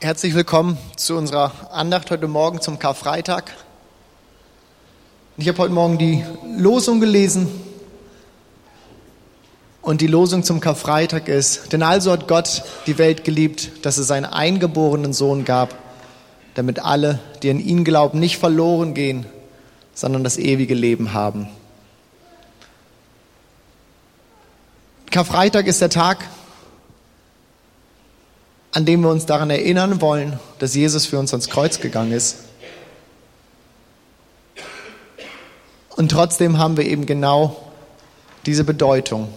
Herzlich willkommen zu unserer Andacht heute Morgen zum Karfreitag. Ich habe heute Morgen die Losung gelesen und die Losung zum Karfreitag ist, denn also hat Gott die Welt geliebt, dass es seinen eingeborenen Sohn gab, damit alle, die an ihn glauben, nicht verloren gehen, sondern das ewige Leben haben. Karfreitag ist der Tag, an dem wir uns daran erinnern wollen, dass Jesus für uns ans Kreuz gegangen ist. Und trotzdem haben wir eben genau diese Bedeutung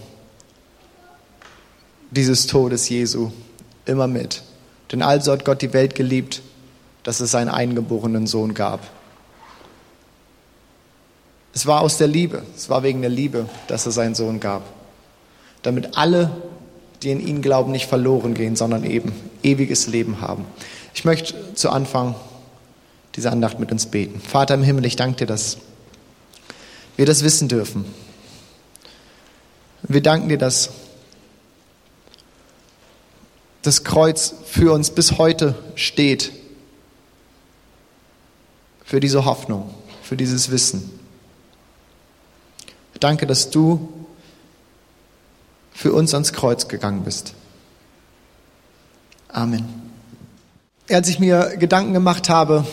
dieses Todes Jesu immer mit. Denn also hat Gott die Welt geliebt, dass es seinen eingeborenen Sohn gab. Es war aus der Liebe, es war wegen der Liebe, dass er seinen Sohn gab, damit alle die in ihn glauben, nicht verloren gehen, sondern eben ewiges Leben haben. Ich möchte zu Anfang dieser Andacht mit uns beten. Vater im Himmel, ich danke dir, dass wir das wissen dürfen. Wir danken dir, dass das Kreuz für uns bis heute steht, für diese Hoffnung, für dieses Wissen. Danke, dass du für uns ans Kreuz gegangen bist. Amen. Als ich mir Gedanken gemacht habe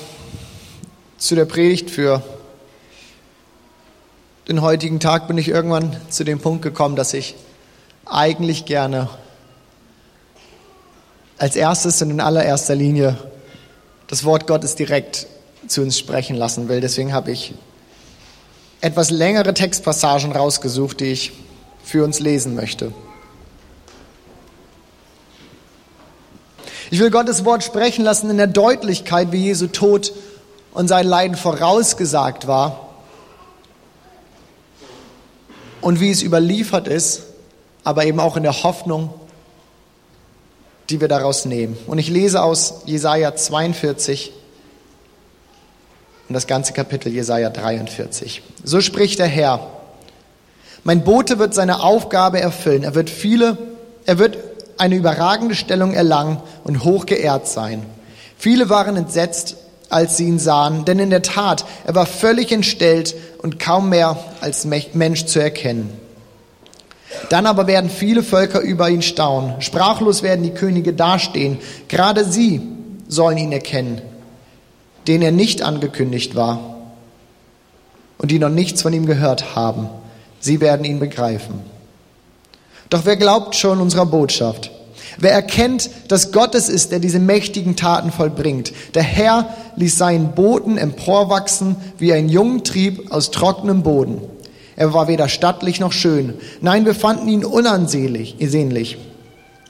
zu der Predigt für den heutigen Tag, bin ich irgendwann zu dem Punkt gekommen, dass ich eigentlich gerne als erstes und in allererster Linie das Wort Gottes direkt zu uns sprechen lassen will. Deswegen habe ich etwas längere Textpassagen rausgesucht, die ich für uns lesen möchte. Ich will Gottes Wort sprechen lassen in der Deutlichkeit, wie Jesu Tod und sein Leiden vorausgesagt war und wie es überliefert ist, aber eben auch in der Hoffnung, die wir daraus nehmen. Und ich lese aus Jesaja 42 und das ganze Kapitel Jesaja 43. So spricht der Herr. Mein Bote wird seine Aufgabe erfüllen. Er wird viele, er wird eine überragende Stellung erlangen und hoch geehrt sein. Viele waren entsetzt, als sie ihn sahen, denn in der Tat, er war völlig entstellt und kaum mehr als Mensch zu erkennen. Dann aber werden viele Völker über ihn staunen. Sprachlos werden die Könige dastehen. Gerade sie sollen ihn erkennen, denen er nicht angekündigt war und die noch nichts von ihm gehört haben. Sie werden ihn begreifen. Doch wer glaubt schon unserer Botschaft? Wer erkennt, dass Gott es ist, der diese mächtigen Taten vollbringt? Der Herr ließ seinen Boten emporwachsen wie ein jungen Trieb aus trockenem Boden. Er war weder stattlich noch schön. Nein, wir fanden ihn unansehnlich.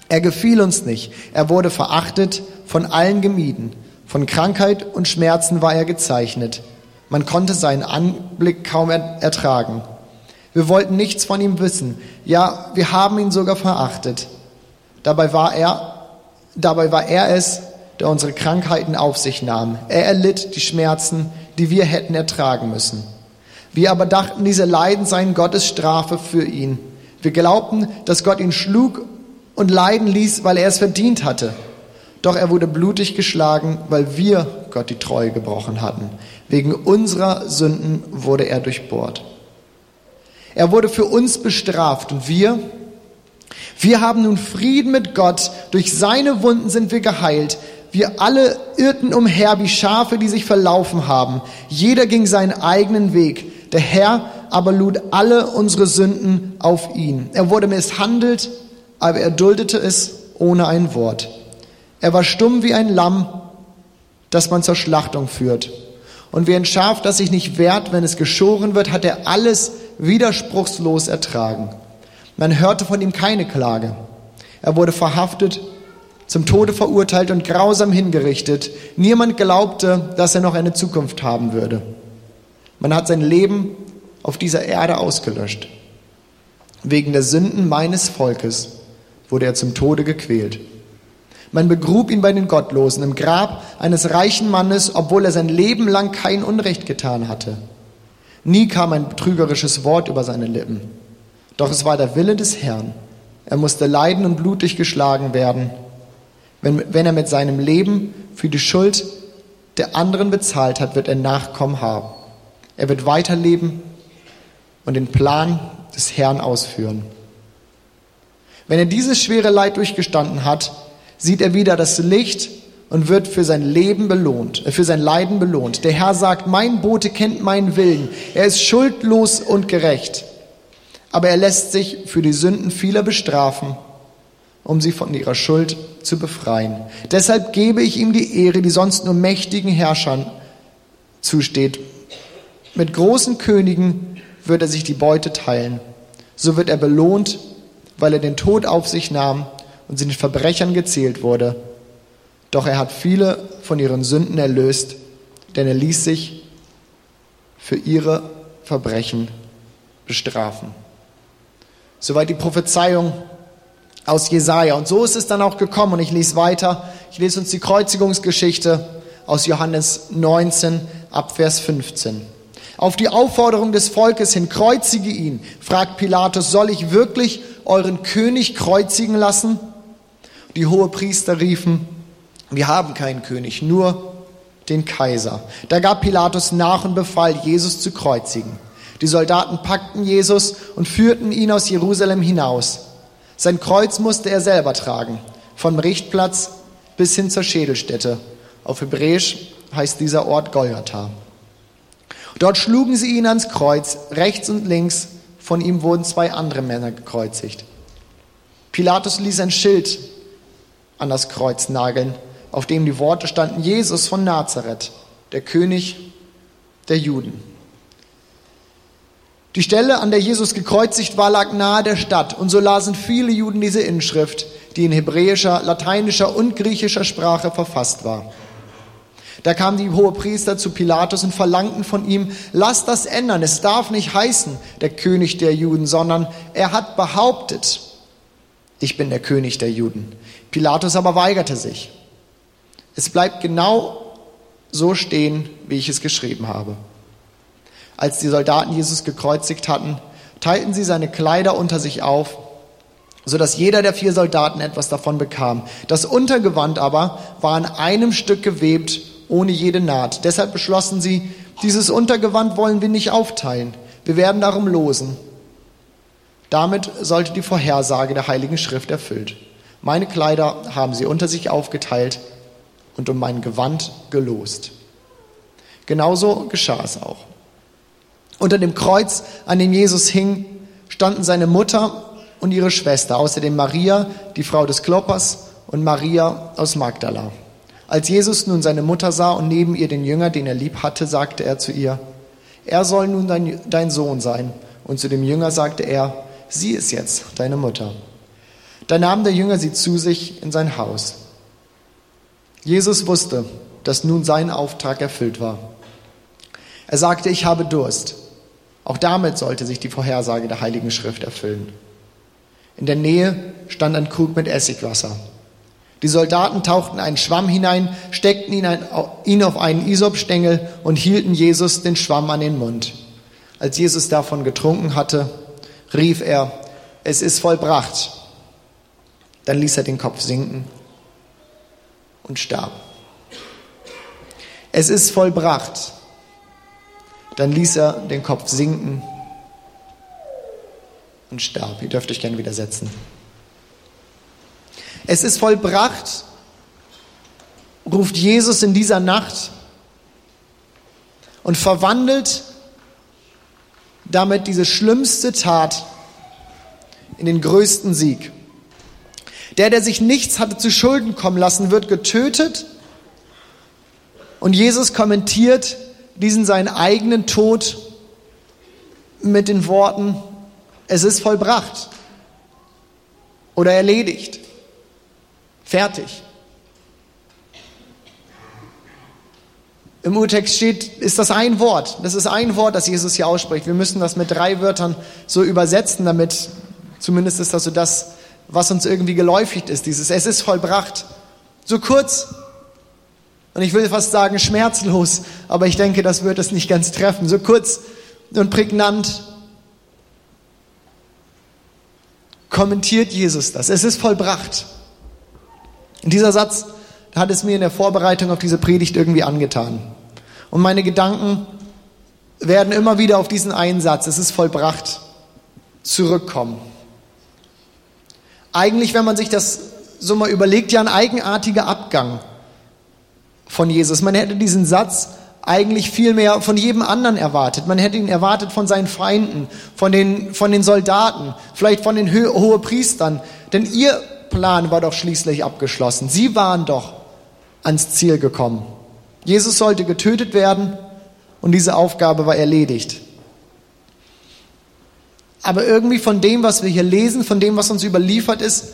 Er gefiel uns nicht. Er wurde verachtet, von allen gemieden. Von Krankheit und Schmerzen war er gezeichnet. Man konnte seinen Anblick kaum ertragen. Wir wollten nichts von ihm wissen. Ja, wir haben ihn sogar verachtet. Dabei war er, dabei war er es, der unsere Krankheiten auf sich nahm. Er erlitt die Schmerzen, die wir hätten ertragen müssen. Wir aber dachten, diese Leiden seien Gottes Strafe für ihn. Wir glaubten, dass Gott ihn schlug und leiden ließ, weil er es verdient hatte. Doch er wurde blutig geschlagen, weil wir Gott die Treue gebrochen hatten. Wegen unserer Sünden wurde er durchbohrt. Er wurde für uns bestraft und wir, wir haben nun Frieden mit Gott. Durch seine Wunden sind wir geheilt. Wir alle irrten umher wie Schafe, die sich verlaufen haben. Jeder ging seinen eigenen Weg. Der Herr aber lud alle unsere Sünden auf ihn. Er wurde misshandelt, aber er duldete es ohne ein Wort. Er war stumm wie ein Lamm, das man zur Schlachtung führt. Und wie ein Schaf, das sich nicht wehrt, wenn es geschoren wird, hat er alles widerspruchslos ertragen. Man hörte von ihm keine Klage. Er wurde verhaftet, zum Tode verurteilt und grausam hingerichtet. Niemand glaubte, dass er noch eine Zukunft haben würde. Man hat sein Leben auf dieser Erde ausgelöscht. Wegen der Sünden meines Volkes wurde er zum Tode gequält. Man begrub ihn bei den Gottlosen im Grab eines reichen Mannes, obwohl er sein Leben lang kein Unrecht getan hatte. Nie kam ein betrügerisches Wort über seine Lippen. Doch es war der Wille des Herrn. Er musste leiden und blutig geschlagen werden. Wenn, wenn er mit seinem Leben für die Schuld der anderen bezahlt hat, wird er Nachkommen haben. Er wird weiterleben und den Plan des Herrn ausführen. Wenn er dieses schwere Leid durchgestanden hat, sieht er wieder das Licht und wird für sein Leben belohnt, äh, für sein Leiden belohnt. Der Herr sagt, mein Bote kennt meinen Willen. Er ist schuldlos und gerecht. Aber er lässt sich für die Sünden vieler bestrafen, um sie von ihrer Schuld zu befreien. Deshalb gebe ich ihm die Ehre, die sonst nur mächtigen Herrschern zusteht. Mit großen Königen wird er sich die Beute teilen. So wird er belohnt, weil er den Tod auf sich nahm und sie den Verbrechern gezählt wurde. Doch er hat viele von ihren Sünden erlöst, denn er ließ sich für ihre Verbrechen bestrafen. Soweit die Prophezeiung aus Jesaja. Und so ist es dann auch gekommen. Und ich lese weiter. Ich lese uns die Kreuzigungsgeschichte aus Johannes 19 ab Vers 15. Auf die Aufforderung des Volkes hin, kreuzige ihn, fragt Pilatus, soll ich wirklich euren König kreuzigen lassen? Die Hohepriester riefen, wir haben keinen König, nur den Kaiser. Da gab Pilatus nach und befahl, Jesus zu kreuzigen. Die Soldaten packten Jesus und führten ihn aus Jerusalem hinaus. Sein Kreuz musste er selber tragen, vom Richtplatz bis hin zur Schädelstätte. Auf Hebräisch heißt dieser Ort Golgatha. Dort schlugen sie ihn ans Kreuz, rechts und links von ihm wurden zwei andere Männer gekreuzigt. Pilatus ließ ein Schild an das Kreuz nageln, auf dem die Worte standen, Jesus von Nazareth, der König der Juden. Die Stelle, an der Jesus gekreuzigt war, lag nahe der Stadt, und so lasen viele Juden diese Inschrift, die in hebräischer, lateinischer und griechischer Sprache verfasst war. Da kamen die Hohepriester zu Pilatus und verlangten von ihm, lass das ändern, es darf nicht heißen, der König der Juden, sondern er hat behauptet, ich bin der König der Juden. Pilatus aber weigerte sich. Es bleibt genau so stehen, wie ich es geschrieben habe. Als die Soldaten Jesus gekreuzigt hatten, teilten sie seine Kleider unter sich auf, so dass jeder der vier Soldaten etwas davon bekam. Das Untergewand aber war an einem Stück gewebt, ohne jede Naht. Deshalb beschlossen sie, dieses Untergewand wollen wir nicht aufteilen. Wir werden darum losen. Damit sollte die Vorhersage der Heiligen Schrift erfüllt. Meine Kleider haben sie unter sich aufgeteilt und um mein Gewand gelost. Genauso geschah es auch. Unter dem Kreuz, an dem Jesus hing, standen seine Mutter und ihre Schwester, außerdem Maria, die Frau des Kloppers, und Maria aus Magdala. Als Jesus nun seine Mutter sah und neben ihr den Jünger, den er lieb hatte, sagte er zu ihr, er soll nun dein, dein Sohn sein. Und zu dem Jünger sagte er, sie ist jetzt deine Mutter. Da nahm der Jünger sie zu sich in sein Haus. Jesus wusste, dass nun sein Auftrag erfüllt war. Er sagte, ich habe Durst. Auch damit sollte sich die Vorhersage der Heiligen Schrift erfüllen. In der Nähe stand ein Krug mit Essigwasser. Die Soldaten tauchten einen Schwamm hinein, steckten ihn, ein, ihn auf einen Isopstängel und hielten Jesus den Schwamm an den Mund. Als Jesus davon getrunken hatte, rief er, es ist vollbracht. Dann ließ er den Kopf sinken und starb. Es ist vollbracht. Dann ließ er den Kopf sinken und starb. Ihr dürft euch gerne widersetzen. Es ist vollbracht, ruft Jesus in dieser Nacht und verwandelt damit diese schlimmste Tat in den größten Sieg. Der, der sich nichts hatte zu Schulden kommen lassen, wird getötet und Jesus kommentiert diesen seinen eigenen Tod mit den Worten, es ist vollbracht oder erledigt, fertig. Im Urtext steht, ist das ein Wort. Das ist ein Wort, das Jesus hier ausspricht. Wir müssen das mit drei Wörtern so übersetzen, damit zumindest ist das so das, was uns irgendwie geläufig ist. Dieses Es ist vollbracht. So kurz. Und ich will fast sagen schmerzlos, aber ich denke, das wird es nicht ganz treffen. So kurz und prägnant kommentiert Jesus das. Es ist vollbracht. Und dieser Satz hat es mir in der Vorbereitung auf diese Predigt irgendwie angetan. Und meine Gedanken werden immer wieder auf diesen einen Satz, es ist vollbracht, zurückkommen. Eigentlich, wenn man sich das so mal überlegt, ja ein eigenartiger Abgang von Jesus. Man hätte diesen Satz eigentlich viel mehr von jedem anderen erwartet. Man hätte ihn erwartet von seinen Feinden, von den, von den Soldaten, vielleicht von den Ho Hohepriestern. Denn ihr Plan war doch schließlich abgeschlossen. Sie waren doch ans Ziel gekommen. Jesus sollte getötet werden und diese Aufgabe war erledigt. Aber irgendwie von dem, was wir hier lesen, von dem, was uns überliefert ist,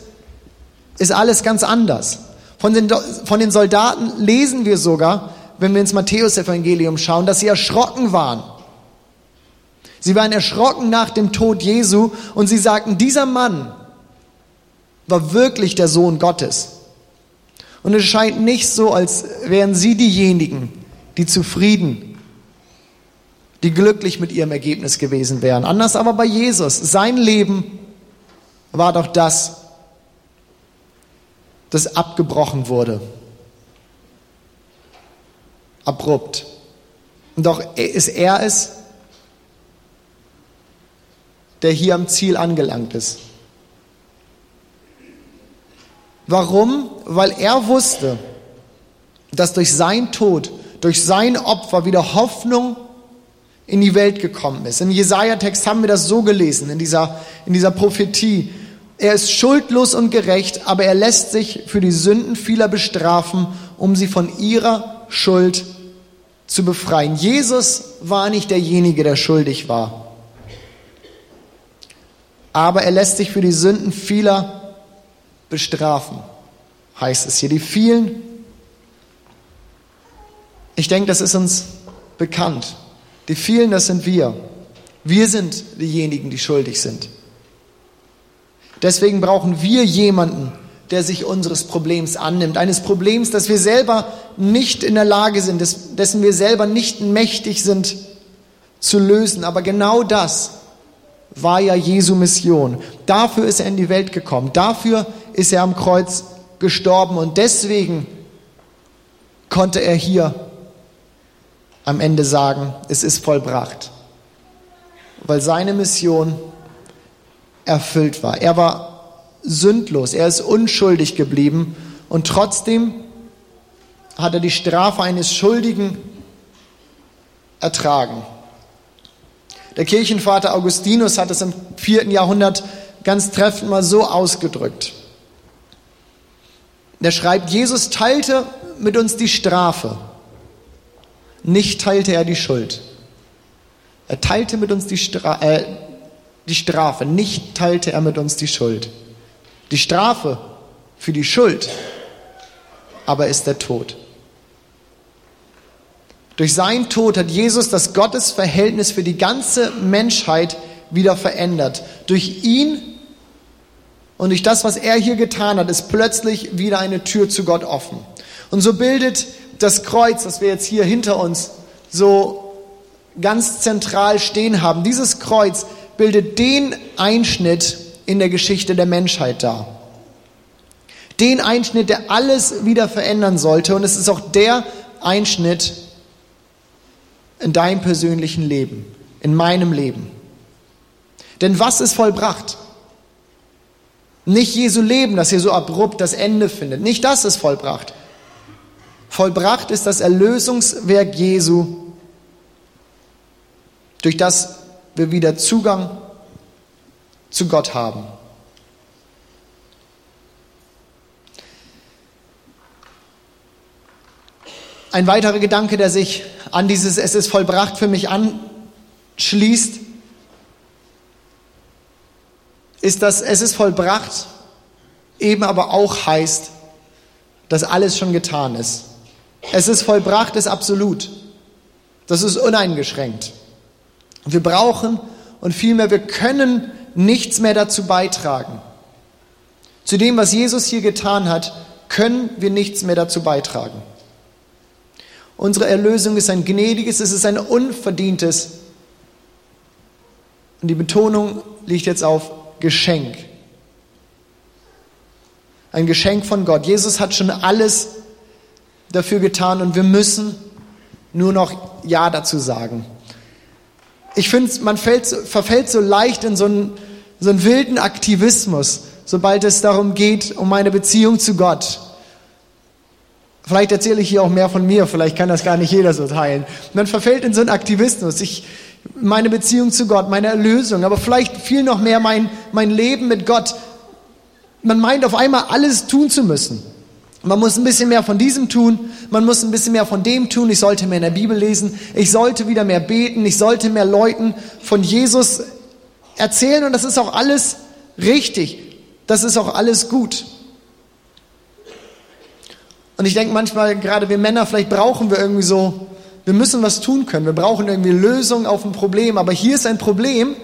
ist alles ganz anders. Von den, von den Soldaten lesen wir sogar, wenn wir ins Matthäusevangelium schauen, dass sie erschrocken waren. Sie waren erschrocken nach dem Tod Jesu und sie sagten, dieser Mann war wirklich der Sohn Gottes. Und es scheint nicht so, als wären sie diejenigen, die zufrieden, die glücklich mit ihrem Ergebnis gewesen wären. Anders aber bei Jesus. Sein Leben war doch das, das abgebrochen wurde abrupt. Und doch ist er es, der hier am Ziel angelangt ist. Warum? Weil er wusste, dass durch sein Tod, durch sein Opfer wieder Hoffnung in die Welt gekommen ist. Im Jesaja-Text haben wir das so gelesen, in dieser, in dieser Prophetie. Er ist schuldlos und gerecht, aber er lässt sich für die Sünden vieler bestrafen, um sie von ihrer Schuld zu befreien. Jesus war nicht derjenige, der schuldig war. Aber er lässt sich für die Sünden vieler bestrafen, heißt es hier. Die vielen, ich denke, das ist uns bekannt. Die vielen, das sind wir. Wir sind diejenigen, die schuldig sind. Deswegen brauchen wir jemanden, der sich unseres Problems annimmt. Eines Problems, das wir selber nicht in der Lage sind, dessen wir selber nicht mächtig sind zu lösen. Aber genau das war ja Jesu Mission. Dafür ist er in die Welt gekommen. Dafür ist er am Kreuz gestorben. Und deswegen konnte er hier am Ende sagen, es ist vollbracht. Weil seine Mission erfüllt war. Er war sündlos, er ist unschuldig geblieben und trotzdem hat er die Strafe eines Schuldigen ertragen. Der Kirchenvater Augustinus hat es im vierten Jahrhundert ganz treffend mal so ausgedrückt. Der schreibt, Jesus teilte mit uns die Strafe, nicht teilte er die Schuld. Er teilte mit uns die, Stra äh, die Strafe, nicht teilte er mit uns die Schuld. Die Strafe für die Schuld aber ist der Tod. Durch seinen Tod hat Jesus das Gottesverhältnis für die ganze Menschheit wieder verändert. Durch ihn und durch das, was er hier getan hat, ist plötzlich wieder eine Tür zu Gott offen. Und so bildet das Kreuz, das wir jetzt hier hinter uns so ganz zentral stehen haben, dieses Kreuz bildet den Einschnitt in der Geschichte der Menschheit dar. Den Einschnitt, der alles wieder verändern sollte. Und es ist auch der Einschnitt in deinem persönlichen Leben, in meinem Leben. Denn was ist vollbracht? Nicht Jesu Leben, das hier so abrupt das Ende findet. Nicht das ist vollbracht. Vollbracht ist das Erlösungswerk Jesu, durch das wir wieder Zugang zu Gott haben. Ein weiterer Gedanke, der sich an dieses Es ist vollbracht für mich anschließt, ist, dass es ist vollbracht eben aber auch heißt, dass alles schon getan ist. Es ist vollbracht ist absolut. Das ist uneingeschränkt. Wir brauchen und vielmehr wir können nichts mehr dazu beitragen. Zu dem, was Jesus hier getan hat, können wir nichts mehr dazu beitragen. Unsere Erlösung ist ein gnädiges, es ist ein unverdientes. Und die Betonung liegt jetzt auf Geschenk. Ein Geschenk von Gott. Jesus hat schon alles dafür getan und wir müssen nur noch Ja dazu sagen. Ich finde, man fällt, verfällt so leicht in so einen, so einen wilden Aktivismus, sobald es darum geht, um meine Beziehung zu Gott. Vielleicht erzähle ich hier auch mehr von mir, vielleicht kann das gar nicht jeder so teilen. Man verfällt in so einen Aktivismus. Ich, meine Beziehung zu Gott, meine Erlösung, aber vielleicht viel noch mehr mein, mein Leben mit Gott. Man meint auf einmal alles tun zu müssen. Man muss ein bisschen mehr von diesem tun, man muss ein bisschen mehr von dem tun. Ich sollte mehr in der Bibel lesen, ich sollte wieder mehr beten, ich sollte mehr Leuten von Jesus erzählen und das ist auch alles richtig, das ist auch alles gut. Und ich denke manchmal, gerade wir Männer, vielleicht brauchen wir irgendwie so, wir müssen was tun können. Wir brauchen irgendwie Lösungen auf ein Problem. Aber hier ist ein Problem,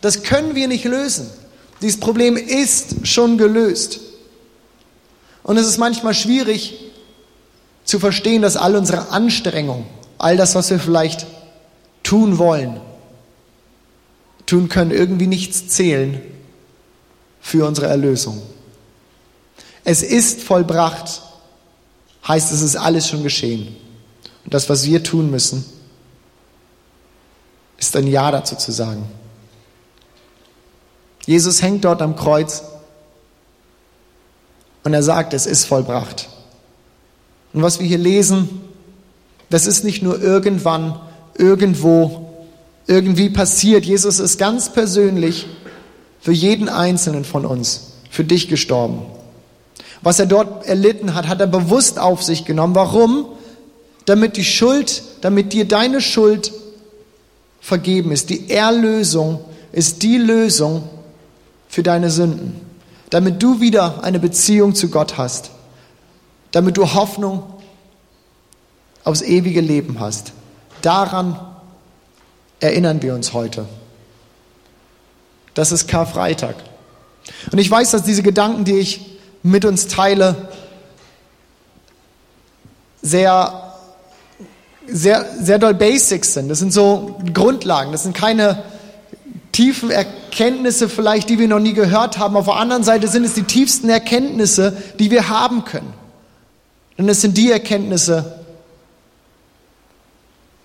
das können wir nicht lösen. Dieses Problem ist schon gelöst. Und es ist manchmal schwierig zu verstehen, dass all unsere Anstrengungen, all das, was wir vielleicht tun wollen, tun können, irgendwie nichts zählen für unsere Erlösung. Es ist vollbracht heißt, es ist alles schon geschehen. Und das, was wir tun müssen, ist ein Ja dazu zu sagen. Jesus hängt dort am Kreuz und er sagt, es ist vollbracht. Und was wir hier lesen, das ist nicht nur irgendwann, irgendwo, irgendwie passiert. Jesus ist ganz persönlich für jeden Einzelnen von uns, für dich gestorben. Was er dort erlitten hat, hat er bewusst auf sich genommen. Warum? Damit die Schuld, damit dir deine Schuld vergeben ist. Die Erlösung ist die Lösung für deine Sünden. Damit du wieder eine Beziehung zu Gott hast. Damit du Hoffnung aufs ewige Leben hast. Daran erinnern wir uns heute. Das ist Karfreitag. Und ich weiß, dass diese Gedanken, die ich mit uns teile, sehr, sehr, sehr doll Basics sind. Das sind so Grundlagen, das sind keine tiefen Erkenntnisse vielleicht, die wir noch nie gehört haben. Auf der anderen Seite sind es die tiefsten Erkenntnisse, die wir haben können. Denn es sind die Erkenntnisse,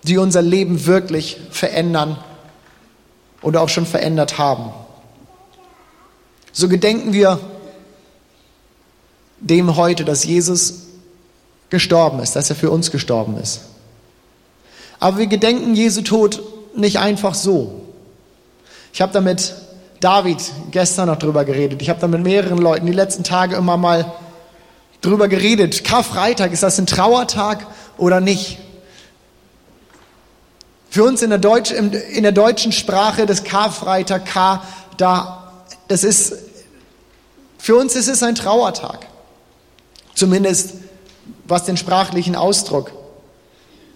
die unser Leben wirklich verändern oder auch schon verändert haben. So gedenken wir dem heute, dass Jesus gestorben ist, dass er für uns gestorben ist. Aber wir gedenken Jesu Tod nicht einfach so. Ich habe damit David gestern noch drüber geredet. Ich habe da mit mehreren Leuten die letzten Tage immer mal drüber geredet. Karfreitag, ist das ein Trauertag oder nicht? Für uns in der, Deutsch, in der deutschen Sprache das Karfreitag, K, da, das ist, für uns ist es ein Trauertag. Zumindest was den sprachlichen Ausdruck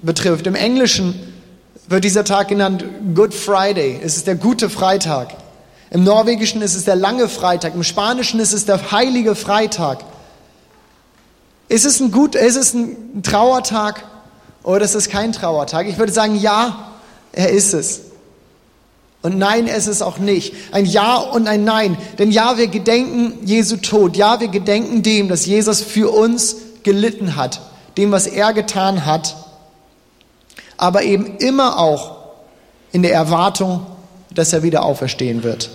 betrifft. Im Englischen wird dieser Tag genannt Good Friday. Es ist der gute Freitag. Im Norwegischen ist es der lange Freitag. Im Spanischen ist es der heilige Freitag. Ist es ein gut, ist es ein Trauertag oder ist es kein Trauertag? Ich würde sagen, ja, er ist es. Und nein, es ist auch nicht. Ein Ja und ein Nein. Denn ja, wir gedenken Jesu Tod. Ja, wir gedenken dem, dass Jesus für uns gelitten hat. Dem, was er getan hat. Aber eben immer auch in der Erwartung, dass er wieder auferstehen wird.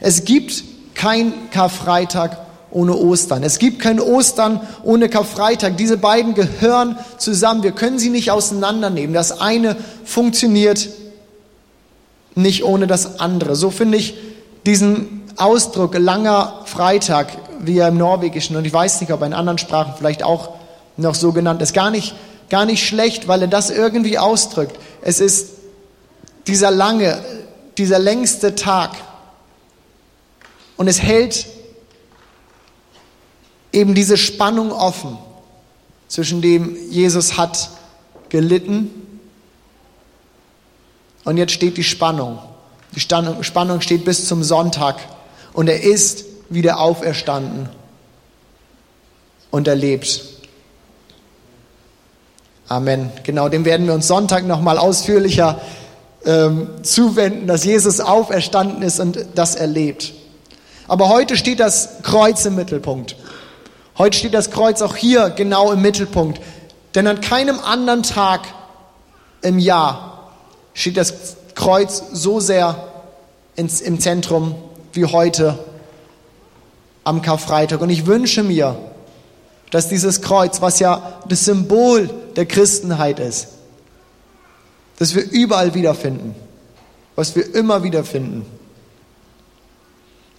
Es gibt kein Karfreitag ohne Ostern. Es gibt kein Ostern ohne Karfreitag. Diese beiden gehören zusammen. Wir können sie nicht auseinandernehmen. Das eine funktioniert nicht ohne das andere. So finde ich diesen Ausdruck langer Freitag, wie er im Norwegischen und ich weiß nicht, ob in anderen Sprachen vielleicht auch noch so genannt ist, gar nicht, gar nicht schlecht, weil er das irgendwie ausdrückt. Es ist dieser lange, dieser längste Tag und es hält eben diese Spannung offen zwischen dem Jesus hat gelitten und jetzt steht die Spannung. Die Spannung steht bis zum Sonntag. Und er ist wieder auferstanden. Und er lebt. Amen. Genau, dem werden wir uns Sonntag nochmal ausführlicher ähm, zuwenden, dass Jesus auferstanden ist und das erlebt. Aber heute steht das Kreuz im Mittelpunkt. Heute steht das Kreuz auch hier genau im Mittelpunkt. Denn an keinem anderen Tag im Jahr steht das Kreuz so sehr ins, im Zentrum wie heute am Karfreitag. Und ich wünsche mir, dass dieses Kreuz, was ja das Symbol der Christenheit ist, dass wir überall wiederfinden, was wir immer wiederfinden.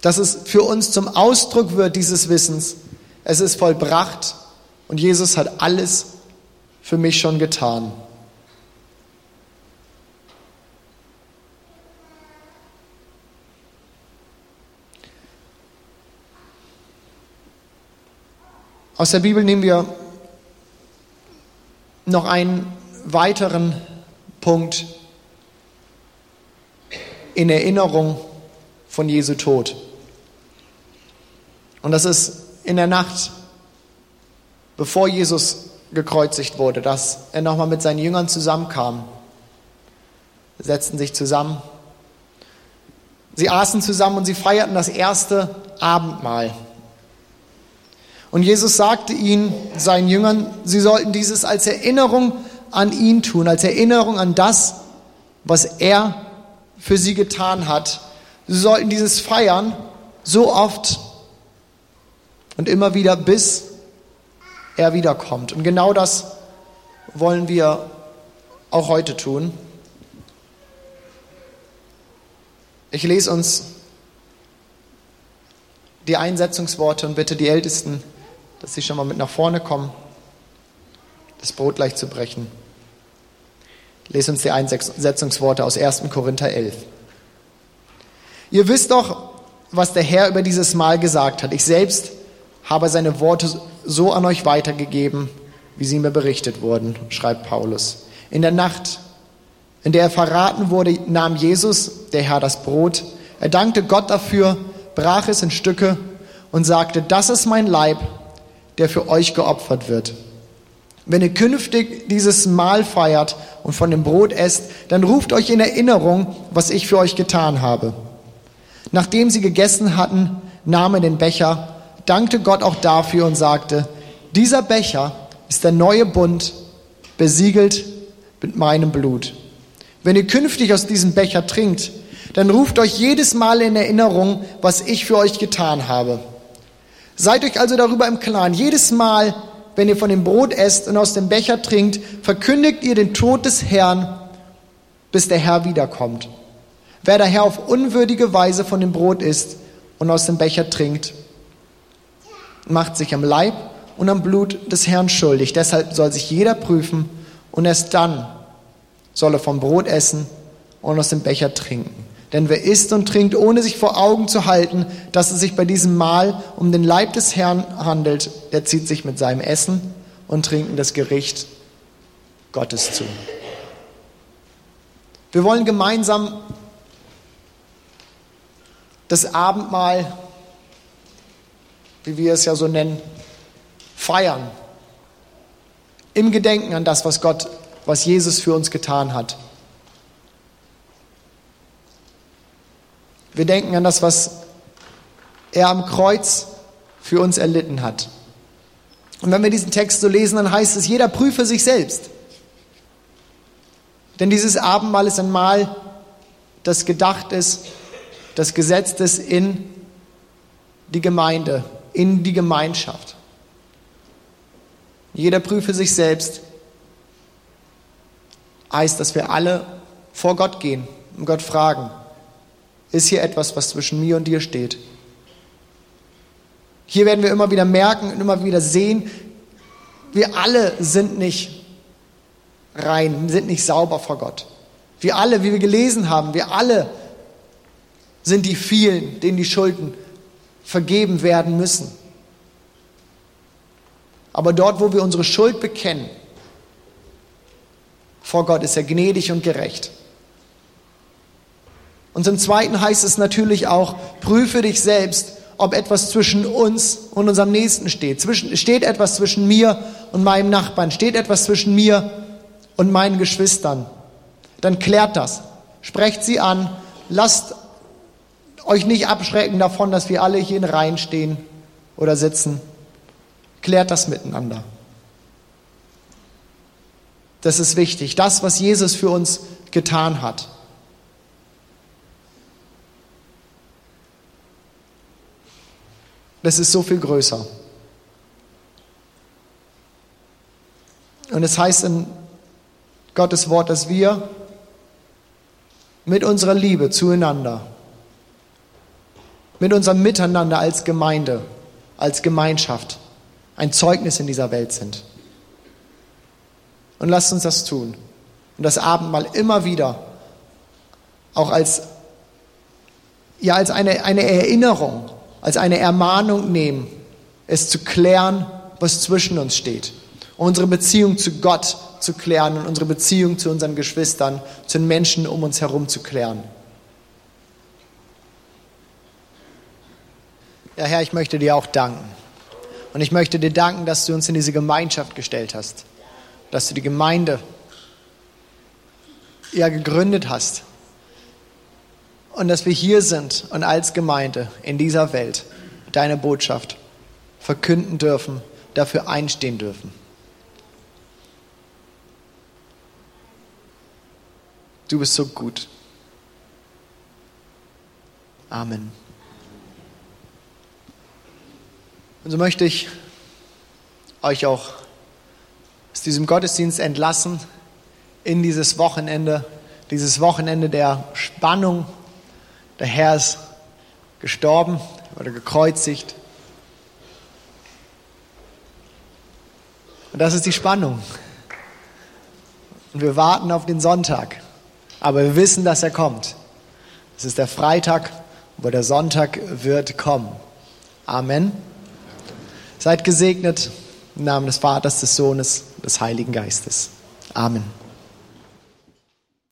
Dass es für uns zum Ausdruck wird dieses Wissens, es ist vollbracht und Jesus hat alles für mich schon getan. Aus der Bibel nehmen wir noch einen weiteren Punkt in Erinnerung von Jesu Tod. Und das ist in der Nacht, bevor Jesus gekreuzigt wurde, dass er nochmal mit seinen Jüngern zusammenkam. Sie setzten sich zusammen. Sie aßen zusammen und sie feierten das erste Abendmahl. Und Jesus sagte ihnen, seinen Jüngern, sie sollten dieses als Erinnerung an ihn tun, als Erinnerung an das, was er für sie getan hat. Sie sollten dieses feiern, so oft und immer wieder, bis er wiederkommt. Und genau das wollen wir auch heute tun. Ich lese uns die Einsetzungsworte und bitte die Ältesten dass Sie schon mal mit nach vorne kommen, das Brot gleich zu brechen. Lese uns die Einsetzungsworte aus 1. Korinther 11. Ihr wisst doch, was der Herr über dieses Mal gesagt hat. Ich selbst habe seine Worte so an euch weitergegeben, wie sie mir berichtet wurden, schreibt Paulus. In der Nacht, in der er verraten wurde, nahm Jesus, der Herr, das Brot. Er dankte Gott dafür, brach es in Stücke und sagte, das ist mein Leib, der für euch geopfert wird. Wenn ihr künftig dieses Mahl feiert und von dem Brot esst, dann ruft euch in Erinnerung, was ich für euch getan habe. Nachdem sie gegessen hatten, nahm er den Becher, dankte Gott auch dafür und sagte, dieser Becher ist der neue Bund, besiegelt mit meinem Blut. Wenn ihr künftig aus diesem Becher trinkt, dann ruft euch jedes Mal in Erinnerung, was ich für euch getan habe. Seid euch also darüber im Klaren. Jedes Mal, wenn ihr von dem Brot esst und aus dem Becher trinkt, verkündigt ihr den Tod des Herrn, bis der Herr wiederkommt. Wer daher auf unwürdige Weise von dem Brot isst und aus dem Becher trinkt, macht sich am Leib und am Blut des Herrn schuldig. Deshalb soll sich jeder prüfen und erst dann soll er vom Brot essen und aus dem Becher trinken. Denn wer isst und trinkt, ohne sich vor Augen zu halten, dass es sich bei diesem Mahl um den Leib des Herrn handelt, der zieht sich mit seinem Essen und Trinken das Gericht Gottes zu. Wir wollen gemeinsam das Abendmahl, wie wir es ja so nennen, feiern. Im Gedenken an das, was Gott, was Jesus für uns getan hat. Wir denken an das, was er am Kreuz für uns erlitten hat. Und wenn wir diesen Text so lesen, dann heißt es, jeder prüfe sich selbst. Denn dieses Abendmahl ist ein Mahl, das gedacht ist, das gesetzt ist in die Gemeinde, in die Gemeinschaft. Jeder prüfe sich selbst, heißt, dass wir alle vor Gott gehen und Gott fragen, ist hier etwas, was zwischen mir und dir steht. Hier werden wir immer wieder merken und immer wieder sehen, wir alle sind nicht rein, sind nicht sauber vor Gott. Wir alle, wie wir gelesen haben, wir alle sind die vielen, denen die Schulden vergeben werden müssen. Aber dort, wo wir unsere Schuld bekennen, vor Gott ist er gnädig und gerecht. Und zum Zweiten heißt es natürlich auch, prüfe dich selbst, ob etwas zwischen uns und unserem Nächsten steht. Zwischen, steht etwas zwischen mir und meinem Nachbarn? Steht etwas zwischen mir und meinen Geschwistern? Dann klärt das. Sprecht sie an. Lasst euch nicht abschrecken davon, dass wir alle hier in Reihen stehen oder sitzen. Klärt das miteinander. Das ist wichtig. Das, was Jesus für uns getan hat. Das ist so viel größer. Und es heißt in Gottes Wort, dass wir mit unserer Liebe zueinander, mit unserem Miteinander als Gemeinde, als Gemeinschaft ein Zeugnis in dieser Welt sind. Und lasst uns das tun. Und das Abendmahl immer wieder auch als, ja, als eine, eine Erinnerung, als eine Ermahnung nehmen, es zu klären, was zwischen uns steht. Unsere Beziehung zu Gott zu klären und unsere Beziehung zu unseren Geschwistern, zu den Menschen um uns herum zu klären. Ja, Herr, ich möchte dir auch danken. Und ich möchte dir danken, dass du uns in diese Gemeinschaft gestellt hast dass du die Gemeinde ja gegründet hast und dass wir hier sind und als Gemeinde in dieser Welt deine Botschaft verkünden dürfen, dafür einstehen dürfen. Du bist so gut. Amen. Und so möchte ich euch auch aus diesem Gottesdienst entlassen in dieses Wochenende, dieses Wochenende der Spannung. Der Herr ist gestorben oder gekreuzigt. Und das ist die Spannung. Und wir warten auf den Sonntag, aber wir wissen, dass er kommt. Es ist der Freitag, aber der Sonntag wird kommen. Amen. Seid gesegnet im Namen des Vaters, des Sohnes des Heiligen Geistes. Amen.